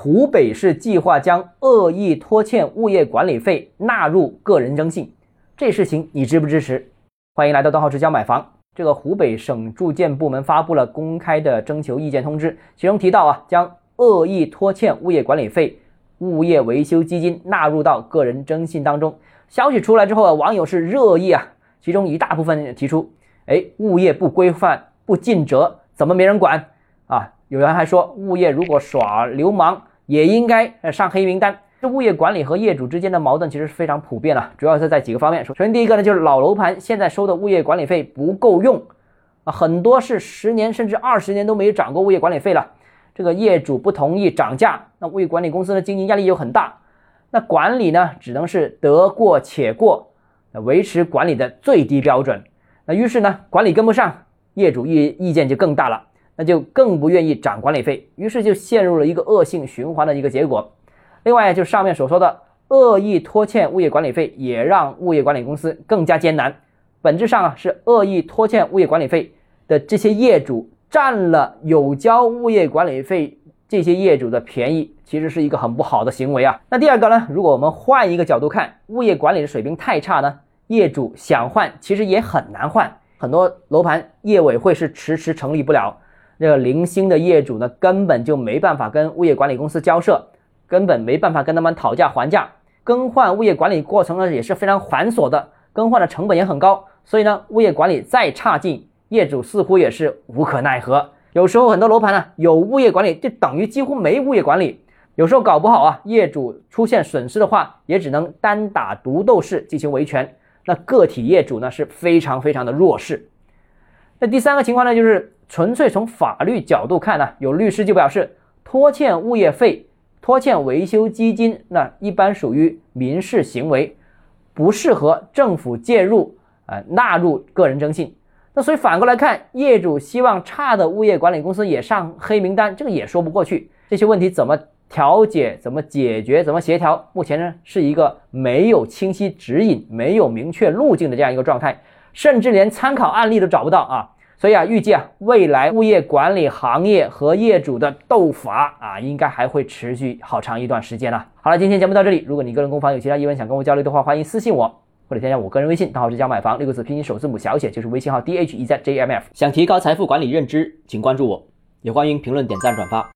湖北市计划将恶意拖欠物业管理费纳入个人征信，这事情你支不支持？欢迎来到段浩之家买房。这个湖北省住建部门发布了公开的征求意见通知，其中提到啊，将恶意拖欠物业管理费、物业维修基金纳入到个人征信当中。消息出来之后啊，网友是热议啊，其中一大部分提出，哎，物业不规范、不尽责，怎么没人管？有人还说，物业如果耍流氓，也应该上黑名单。这物业管理和业主之间的矛盾其实是非常普遍的，主要是在几个方面。首先，第一个呢，就是老楼盘现在收的物业管理费不够用啊，很多是十年甚至二十年都没有涨过物业管理费了。这个业主不同意涨价，那物业管理公司的经营压力又很大。那管理呢，只能是得过且过，维持管理的最低标准。那于是呢，管理跟不上，业主意意见就更大了，那就更不愿意涨管理费，于是就陷入了一个恶性循环的一个结果。另外，就上面所说的恶意拖欠物业管理费，也让物业管理公司更加艰难。本质上啊，是恶意拖欠物业管理费的这些业主占了有交物业管理费这些业主的便宜，其实是一个很不好的行为啊。那第二个呢，如果我们换一个角度看，物业管理的水平太差呢，业主想换其实也很难换。很多楼盘业委会是迟迟成立不了，这个零星的业主呢，根本就没办法跟物业管理公司交涉。根本没办法跟他们讨价还价，更换物业管理过程呢也是非常繁琐的，更换的成本也很高，所以呢，物业管理再差劲，业主似乎也是无可奈何。有时候很多楼盘呢有物业管理，就等于几乎没物业管理。有时候搞不好啊，业主出现损失的话，也只能单打独斗式进行维权。那个体业主呢是非常非常的弱势。那第三个情况呢，就是纯粹从法律角度看呢，有律师就表示拖欠物业费。拖欠维修基金，那一般属于民事行为，不适合政府介入，呃，纳入个人征信。那所以反过来看，业主希望差的物业管理公司也上黑名单，这个也说不过去。这些问题怎么调解、怎么解决、怎么协调，目前呢是一个没有清晰指引、没有明确路径的这样一个状态，甚至连参考案例都找不到啊。所以啊，预计啊，未来物业管理行业和业主的斗法啊，应该还会持续好长一段时间呢。好了，今天节目到这里。如果你个人购房有其他疑问想跟我交流的话，欢迎私信我或者添加我个人微信，账号是加买房六个字拼音首字母小写，就是微信号 d h e z j m f。想提高财富管理认知，请关注我，也欢迎评论、点赞、转发。